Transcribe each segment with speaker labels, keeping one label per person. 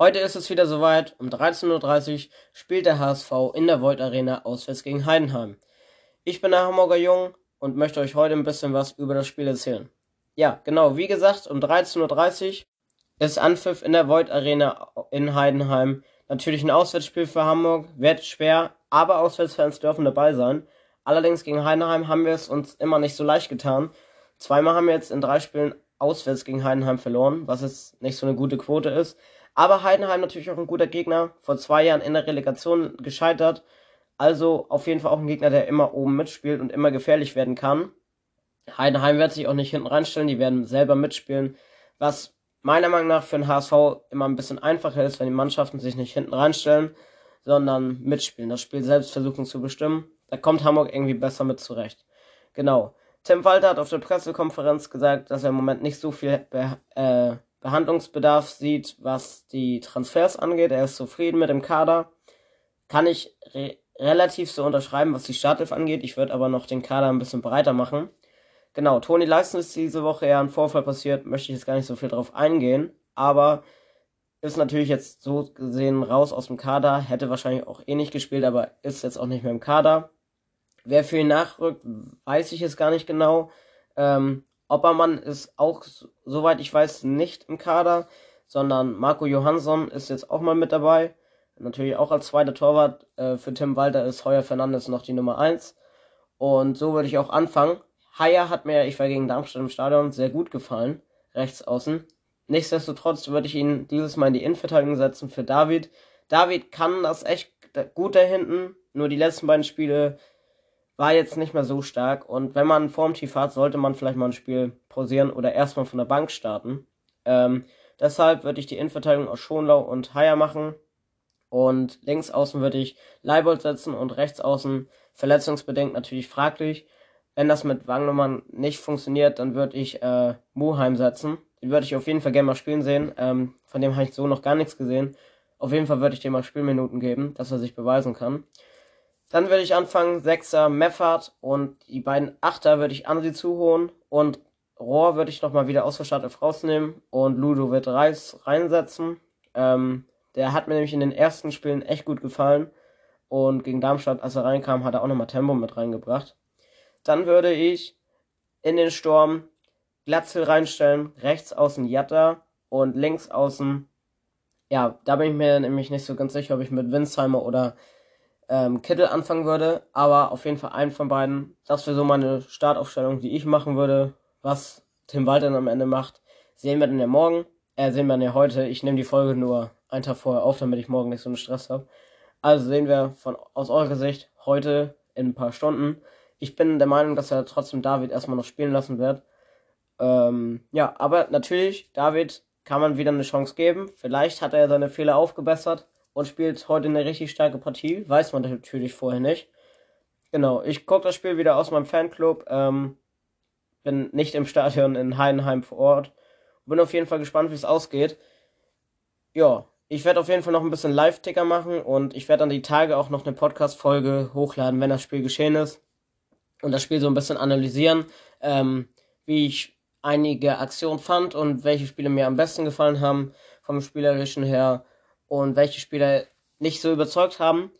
Speaker 1: Heute ist es wieder soweit. Um 13.30 Uhr spielt der HSV in der Volt Arena auswärts gegen Heidenheim. Ich bin der Hamburger Jung und möchte euch heute ein bisschen was über das Spiel erzählen. Ja, genau, wie gesagt, um 13.30 Uhr ist Anpfiff in der Void Arena in Heidenheim. Natürlich ein Auswärtsspiel für Hamburg, wird schwer, aber Auswärtsfans dürfen dabei sein. Allerdings gegen Heidenheim haben wir es uns immer nicht so leicht getan. Zweimal haben wir jetzt in drei Spielen auswärts gegen Heidenheim verloren, was jetzt nicht so eine gute Quote ist. Aber Heidenheim natürlich auch ein guter Gegner. Vor zwei Jahren in der Relegation gescheitert. Also auf jeden Fall auch ein Gegner, der immer oben mitspielt und immer gefährlich werden kann. Heidenheim wird sich auch nicht hinten reinstellen, die werden selber mitspielen. Was meiner Meinung nach für den HSV immer ein bisschen einfacher ist, wenn die Mannschaften sich nicht hinten reinstellen, sondern mitspielen, das Spiel selbst versuchen zu bestimmen. Da kommt Hamburg irgendwie besser mit zurecht. Genau. Tim Walter hat auf der Pressekonferenz gesagt, dass er im Moment nicht so viel Be äh, Behandlungsbedarf sieht, was die Transfers angeht. Er ist zufrieden mit dem Kader. Kann ich re relativ so unterschreiben, was die Startelf angeht. Ich würde aber noch den Kader ein bisschen breiter machen. Genau, Toni Leisten ist diese Woche eher ein Vorfall passiert, möchte ich jetzt gar nicht so viel drauf eingehen, aber ist natürlich jetzt so gesehen raus aus dem Kader, hätte wahrscheinlich auch eh nicht gespielt, aber ist jetzt auch nicht mehr im Kader. Wer für ihn nachrückt, weiß ich jetzt gar nicht genau. Ähm, Oppermann ist auch, soweit ich weiß, nicht im Kader, sondern Marco Johansson ist jetzt auch mal mit dabei. Natürlich auch als zweiter Torwart. Äh, für Tim Walter ist Heuer Fernandes noch die Nummer 1. Und so würde ich auch anfangen. Haier hat mir, ich war gegen Darmstadt im Stadion, sehr gut gefallen. Rechts außen. Nichtsdestotrotz würde ich ihn dieses Mal in die Innenverteidigung setzen für David. David kann das echt gut da hinten. Nur die letzten beiden Spiele war jetzt nicht mehr so stark. Und wenn man Formtief hat, sollte man vielleicht mal ein Spiel pausieren oder erstmal von der Bank starten. Ähm, deshalb würde ich die Innenverteidigung aus Schonlau und Haier machen. Und links außen würde ich Leibold setzen und rechts außen verletzungsbedingt natürlich fraglich. Wenn das mit Wangnummern nicht funktioniert, dann würde ich äh, Muheim setzen. Den würde ich auf jeden Fall gerne mal spielen sehen. Ähm, von dem habe ich so noch gar nichts gesehen. Auf jeden Fall würde ich dem mal Spielminuten geben, dass er sich beweisen kann. Dann würde ich anfangen, Sechser Meffert und die beiden Achter würde ich Ansi zuholen und Rohr würde ich nochmal wieder aus der Startelf rausnehmen und Ludo wird Reis reinsetzen. Ähm, der hat mir nämlich in den ersten Spielen echt gut gefallen und gegen Darmstadt, als er reinkam, hat er auch nochmal Tempo mit reingebracht. Dann würde ich in den Sturm Glatzel reinstellen, rechts außen Jatta und links außen, ja, da bin ich mir nämlich nicht so ganz sicher, ob ich mit Winsheimer oder ähm, Kittel anfangen würde, aber auf jeden Fall einen von beiden. Das wäre so meine Startaufstellung, die ich machen würde. Was Tim Walter am Ende macht, sehen wir dann ja morgen. Äh, sehen wir dann ja heute. Ich nehme die Folge nur einen Tag vorher auf, damit ich morgen nicht so einen Stress habe. Also sehen wir von aus eurer Sicht heute in ein paar Stunden. Ich bin der Meinung, dass er trotzdem David erstmal noch spielen lassen wird. Ähm, ja, aber natürlich, David kann man wieder eine Chance geben. Vielleicht hat er seine Fehler aufgebessert und spielt heute eine richtig starke Partie. Weiß man natürlich vorher nicht. Genau, ich gucke das Spiel wieder aus meinem Fanclub. Ähm, bin nicht im Stadion in Heidenheim vor Ort. Bin auf jeden Fall gespannt, wie es ausgeht. Ja, ich werde auf jeden Fall noch ein bisschen Live-Ticker machen und ich werde dann die Tage auch noch eine Podcast-Folge hochladen, wenn das Spiel geschehen ist. Und das Spiel so ein bisschen analysieren, ähm, wie ich einige Aktionen fand und welche Spiele mir am besten gefallen haben vom Spielerischen her und welche Spieler nicht so überzeugt haben.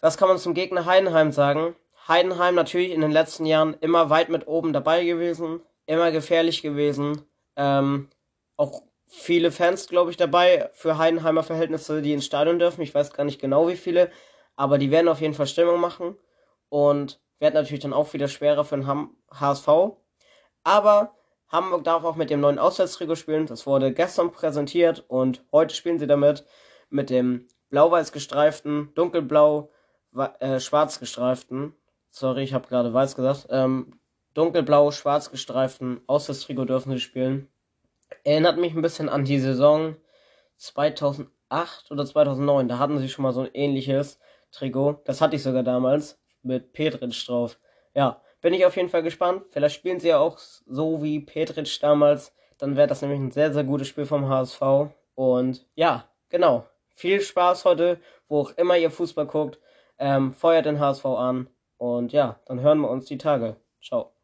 Speaker 1: Was kann man zum Gegner Heidenheim sagen? Heidenheim natürlich in den letzten Jahren immer weit mit oben dabei gewesen, immer gefährlich gewesen. Ähm, auch viele Fans, glaube ich, dabei für Heidenheimer Verhältnisse, die ins Stadion dürfen. Ich weiß gar nicht genau wie viele, aber die werden auf jeden Fall Stimmung machen und werden natürlich dann auch wieder schwerer für den HSV. Aber Hamburg darf auch mit dem neuen Auswärtstrikot spielen. Das wurde gestern präsentiert und heute spielen sie damit mit dem blau-weiß gestreiften, dunkelblau, äh, schwarz gestreiften. Sorry, ich habe gerade weiß gesagt. Ähm, dunkelblau, schwarz gestreiften Auswärtstrikot dürfen sie spielen. Erinnert mich ein bisschen an die Saison 2008 oder 2009. Da hatten sie schon mal so ein ähnliches Trikot. Das hatte ich sogar damals mit Petritsch drauf. Ja, bin ich auf jeden Fall gespannt. Vielleicht spielen sie ja auch so wie Petritsch damals. Dann wäre das nämlich ein sehr, sehr gutes Spiel vom HSV. Und ja, genau. Viel Spaß heute, wo auch immer ihr Fußball guckt. Ähm, feuert den HSV an. Und ja, dann hören wir uns die Tage. Ciao.